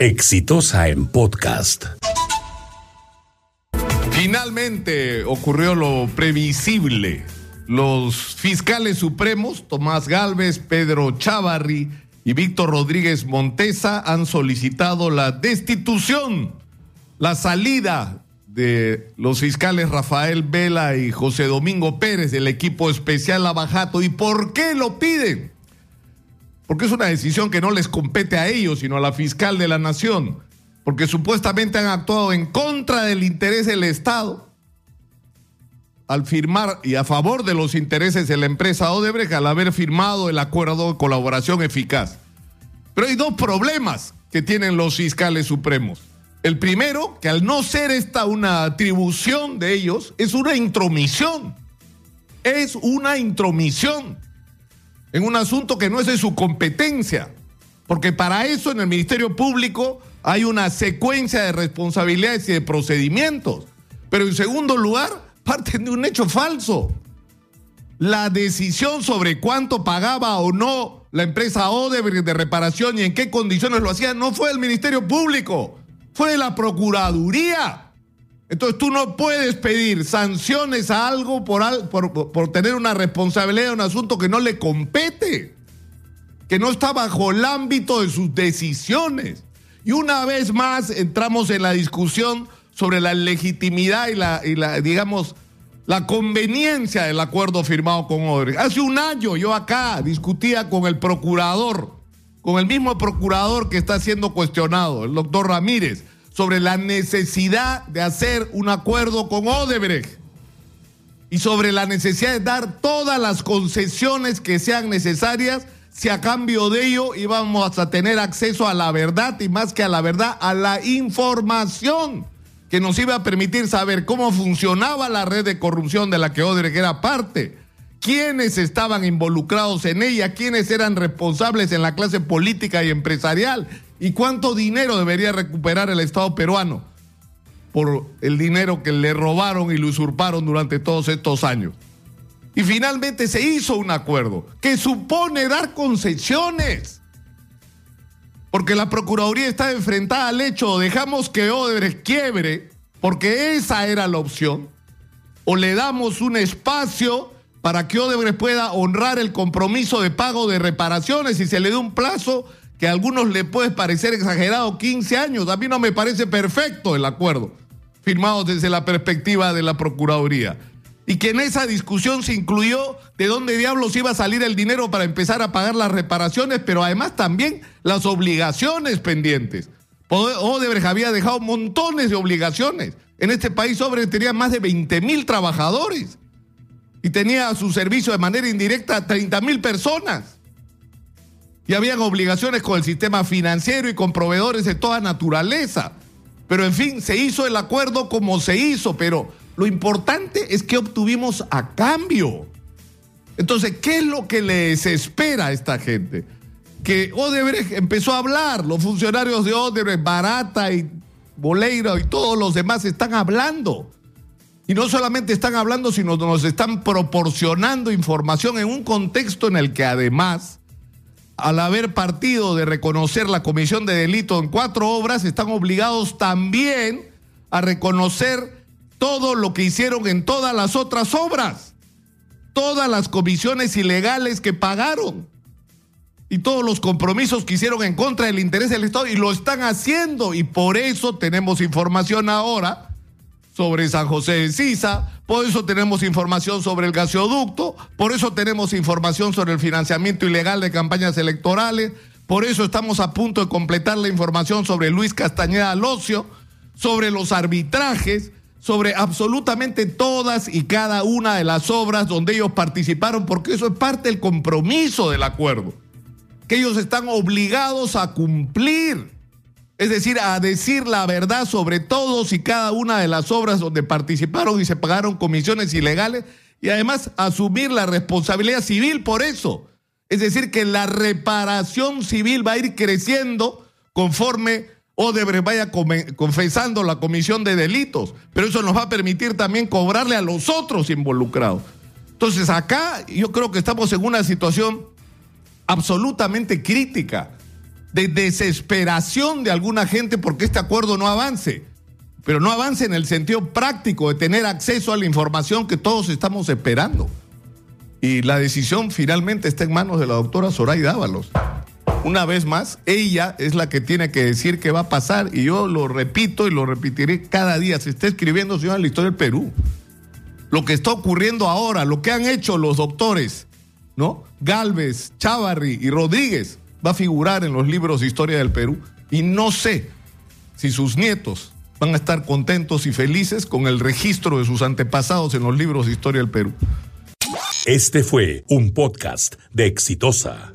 Exitosa en podcast. Finalmente ocurrió lo previsible. Los fiscales supremos, Tomás Galvez, Pedro Chavarri y Víctor Rodríguez Montesa, han solicitado la destitución, la salida de los fiscales Rafael Vela y José Domingo Pérez del equipo especial Abajato. ¿Y por qué lo piden? Porque es una decisión que no les compete a ellos, sino a la fiscal de la nación, porque supuestamente han actuado en contra del interés del Estado al firmar y a favor de los intereses de la empresa Odebrecht al haber firmado el acuerdo de colaboración eficaz. Pero hay dos problemas que tienen los fiscales supremos. El primero, que al no ser esta una atribución de ellos, es una intromisión. Es una intromisión en un asunto que no es de su competencia, porque para eso en el Ministerio Público hay una secuencia de responsabilidades y de procedimientos. Pero en segundo lugar, parten de un hecho falso. La decisión sobre cuánto pagaba o no la empresa Odebrecht de reparación y en qué condiciones lo hacía no fue del Ministerio Público, fue de la Procuraduría. Entonces tú no puedes pedir sanciones a algo por, por, tener una responsabilidad en un asunto que no le compete, que no está bajo el ámbito de sus decisiones. Y una vez más entramos en la discusión sobre la legitimidad y la, y la digamos, la conveniencia del acuerdo firmado con Odebrecht. Hace un año yo acá discutía con el procurador, con el mismo procurador que está siendo cuestionado, el doctor Ramírez sobre la necesidad de hacer un acuerdo con Odebrecht y sobre la necesidad de dar todas las concesiones que sean necesarias si a cambio de ello íbamos a tener acceso a la verdad y más que a la verdad, a la información que nos iba a permitir saber cómo funcionaba la red de corrupción de la que Odebrecht era parte, quiénes estaban involucrados en ella, quiénes eran responsables en la clase política y empresarial ¿Y cuánto dinero debería recuperar el Estado peruano por el dinero que le robaron y le usurparon durante todos estos años? Y finalmente se hizo un acuerdo que supone dar concesiones. Porque la Procuraduría está enfrentada al hecho, dejamos que Odebrecht quiebre, porque esa era la opción, o le damos un espacio para que Odebrecht pueda honrar el compromiso de pago de reparaciones y se le dé un plazo que a algunos le puede parecer exagerado 15 años. A mí no me parece perfecto el acuerdo firmado desde la perspectiva de la Procuraduría. Y que en esa discusión se incluyó de dónde diablos iba a salir el dinero para empezar a pagar las reparaciones, pero además también las obligaciones pendientes. Odebrecht había dejado montones de obligaciones. En este país Odebrecht tenía más de 20 mil trabajadores y tenía a su servicio de manera indirecta a 30 mil personas y habían obligaciones con el sistema financiero y con proveedores de toda naturaleza. Pero en fin, se hizo el acuerdo como se hizo, pero lo importante es que obtuvimos a cambio. Entonces, ¿qué es lo que les espera a esta gente? Que Odebrecht empezó a hablar, los funcionarios de Odebrecht, Barata y Boleiro y todos los demás están hablando. Y no solamente están hablando, sino nos están proporcionando información en un contexto en el que además al haber partido de reconocer la comisión de delito en cuatro obras, están obligados también a reconocer todo lo que hicieron en todas las otras obras, todas las comisiones ilegales que pagaron y todos los compromisos que hicieron en contra del interés del Estado y lo están haciendo y por eso tenemos información ahora sobre San José de Sisa, por eso tenemos información sobre el gasoducto, por eso tenemos información sobre el financiamiento ilegal de campañas electorales, por eso estamos a punto de completar la información sobre Luis Castañeda Locio, sobre los arbitrajes, sobre absolutamente todas y cada una de las obras donde ellos participaron, porque eso es parte del compromiso del acuerdo, que ellos están obligados a cumplir es decir, a decir la verdad sobre todos y cada una de las obras donde participaron y se pagaron comisiones ilegales y además asumir la responsabilidad civil por eso. Es decir, que la reparación civil va a ir creciendo conforme Odebrecht vaya confesando la comisión de delitos, pero eso nos va a permitir también cobrarle a los otros involucrados. Entonces acá yo creo que estamos en una situación absolutamente crítica de desesperación de alguna gente porque este acuerdo no avance. Pero no avance en el sentido práctico de tener acceso a la información que todos estamos esperando. Y la decisión finalmente está en manos de la doctora Zoraida Ábalos. Una vez más, ella es la que tiene que decir qué va a pasar y yo lo repito y lo repetiré cada día. Se está escribiendo, señor, en la historia del Perú. Lo que está ocurriendo ahora, lo que han hecho los doctores, ¿no? Galvez, Chávarri y Rodríguez va a figurar en los libros de historia del Perú. Y no sé si sus nietos van a estar contentos y felices con el registro de sus antepasados en los libros de historia del Perú. Este fue un podcast de Exitosa.